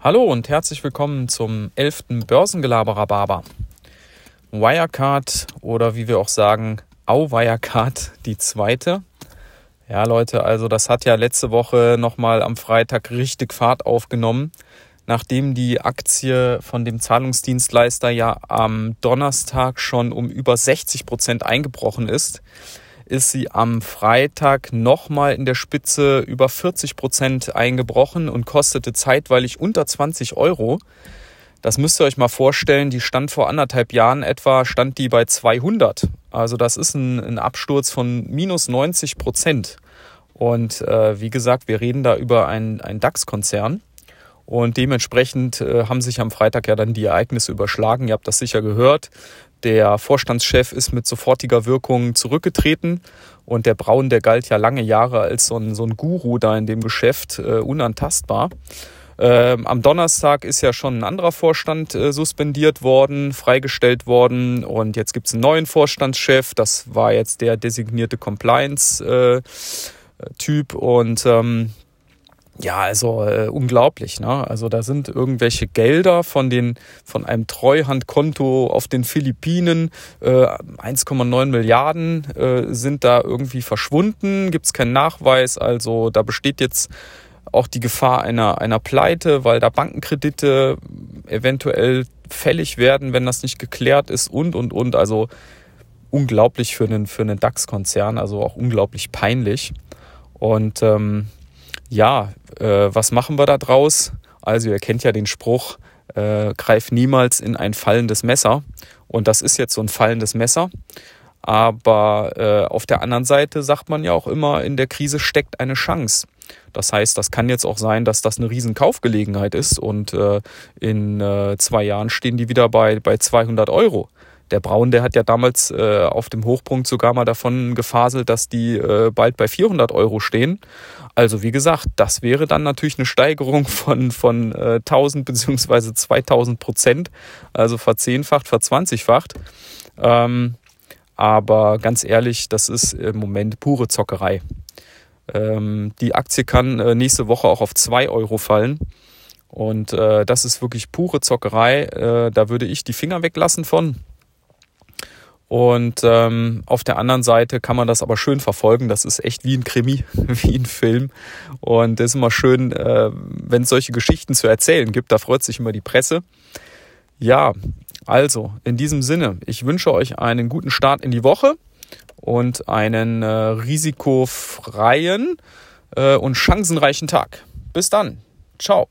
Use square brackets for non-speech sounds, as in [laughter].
Hallo und herzlich willkommen zum 11. Börsengelaberer Barber. Wirecard oder wie wir auch sagen, Au Wirecard, die zweite. Ja, Leute, also das hat ja letzte Woche nochmal am Freitag richtig Fahrt aufgenommen, nachdem die Aktie von dem Zahlungsdienstleister ja am Donnerstag schon um über 60 Prozent eingebrochen ist ist sie am Freitag nochmal in der Spitze über 40 Prozent eingebrochen und kostete zeitweilig unter 20 Euro. Das müsst ihr euch mal vorstellen, die stand vor anderthalb Jahren etwa, stand die bei 200. Also das ist ein, ein Absturz von minus 90 Prozent. Und äh, wie gesagt, wir reden da über einen DAX-Konzern. Und dementsprechend äh, haben sich am Freitag ja dann die Ereignisse überschlagen. Ihr habt das sicher gehört. Der Vorstandschef ist mit sofortiger Wirkung zurückgetreten und der Braun, der galt ja lange Jahre als so ein, so ein Guru da in dem Geschäft, äh, unantastbar. Ähm, am Donnerstag ist ja schon ein anderer Vorstand äh, suspendiert worden, freigestellt worden und jetzt gibt es einen neuen Vorstandschef. Das war jetzt der designierte Compliance-Typ äh, und ähm, ja, also äh, unglaublich. Ne? Also da sind irgendwelche Gelder von den von einem Treuhandkonto auf den Philippinen, äh, 1,9 Milliarden äh, sind da irgendwie verschwunden. Gibt es keinen Nachweis. Also da besteht jetzt auch die Gefahr einer einer Pleite, weil da Bankenkredite eventuell fällig werden, wenn das nicht geklärt ist und und und. Also unglaublich für einen für einen DAX-Konzern. Also auch unglaublich peinlich. Und ähm, ja, äh, was machen wir da draus? Also ihr kennt ja den Spruch, äh, greif niemals in ein fallendes Messer. Und das ist jetzt so ein fallendes Messer. Aber äh, auf der anderen Seite sagt man ja auch immer, in der Krise steckt eine Chance. Das heißt, das kann jetzt auch sein, dass das eine riesen Kaufgelegenheit ist und äh, in äh, zwei Jahren stehen die wieder bei, bei 200 Euro. Der Braun, der hat ja damals äh, auf dem Hochpunkt sogar mal davon gefaselt, dass die äh, bald bei 400 Euro stehen. Also wie gesagt, das wäre dann natürlich eine Steigerung von, von äh, 1000 bzw. 2000 Prozent, also verzehnfacht, verzwanzigfacht. Ähm, aber ganz ehrlich, das ist im Moment pure Zockerei. Ähm, die Aktie kann äh, nächste Woche auch auf 2 Euro fallen. Und äh, das ist wirklich pure Zockerei. Äh, da würde ich die Finger weglassen von. Und ähm, auf der anderen Seite kann man das aber schön verfolgen. Das ist echt wie ein Krimi, [laughs] wie ein Film. Und es ist immer schön, äh, wenn es solche Geschichten zu erzählen gibt. Da freut sich immer die Presse. Ja, also in diesem Sinne, ich wünsche euch einen guten Start in die Woche und einen äh, risikofreien äh, und chancenreichen Tag. Bis dann. Ciao.